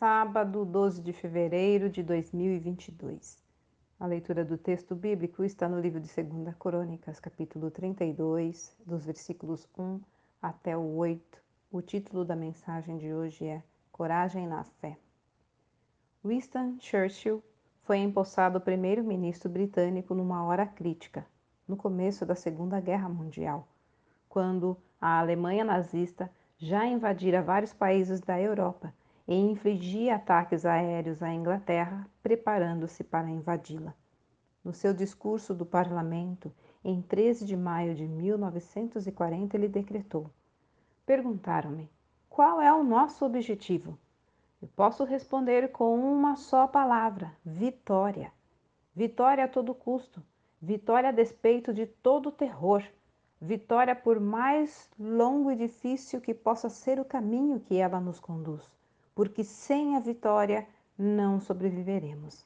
sábado 12 de fevereiro de 2022. A leitura do texto bíblico está no livro de 2 Crônicas, capítulo 32, dos versículos 1 até o 8. O título da mensagem de hoje é Coragem na Fé. Winston Churchill foi empossado primeiro-ministro britânico numa hora crítica, no começo da Segunda Guerra Mundial, quando a Alemanha nazista já invadira vários países da Europa e infligia ataques aéreos à Inglaterra, preparando-se para invadi-la. No seu discurso do parlamento, em 13 de maio de 1940, ele decretou: Perguntaram-me: qual é o nosso objetivo? Eu posso responder com uma só palavra: vitória. Vitória a todo custo, vitória a despeito de todo terror, vitória por mais longo e difícil que possa ser o caminho que ela nos conduz porque sem a vitória não sobreviveremos.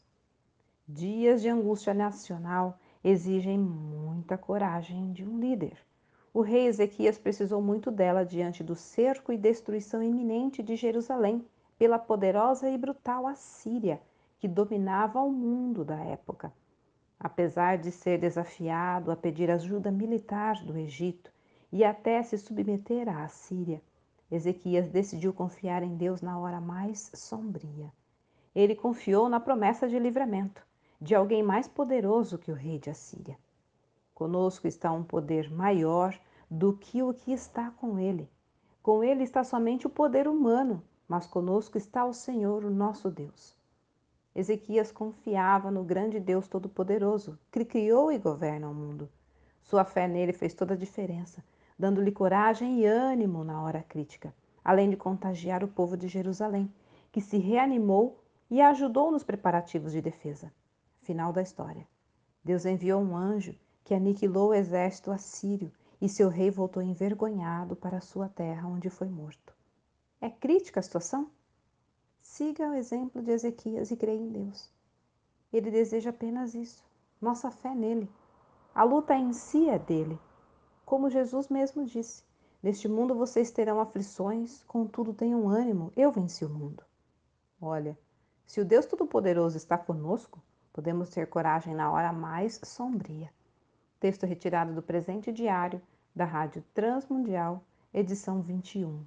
Dias de angústia nacional exigem muita coragem de um líder. O rei Ezequias precisou muito dela diante do cerco e destruição iminente de Jerusalém pela poderosa e brutal Assíria, que dominava o mundo da época. Apesar de ser desafiado a pedir ajuda militar do Egito e até se submeter à Assíria, Ezequias decidiu confiar em Deus na hora mais sombria. Ele confiou na promessa de livramento de alguém mais poderoso que o rei de Assíria. Conosco está um poder maior do que o que está com ele. Com ele está somente o poder humano, mas conosco está o Senhor, o nosso Deus. Ezequias confiava no grande Deus Todo-Poderoso, que criou e governa o mundo. Sua fé nele fez toda a diferença dando-lhe coragem e ânimo na hora crítica, além de contagiar o povo de Jerusalém, que se reanimou e ajudou nos preparativos de defesa. Final da história. Deus enviou um anjo que aniquilou o exército assírio e seu rei voltou envergonhado para sua terra, onde foi morto. É crítica a situação? Siga o exemplo de Ezequias e creia em Deus. Ele deseja apenas isso, nossa fé nele. A luta em si é dele, como Jesus mesmo disse: Neste mundo vocês terão aflições, contudo tenham ânimo, eu venci o mundo. Olha, se o Deus Todo-Poderoso está conosco, podemos ter coragem na hora mais sombria. Texto retirado do presente diário da Rádio Transmundial, edição 21.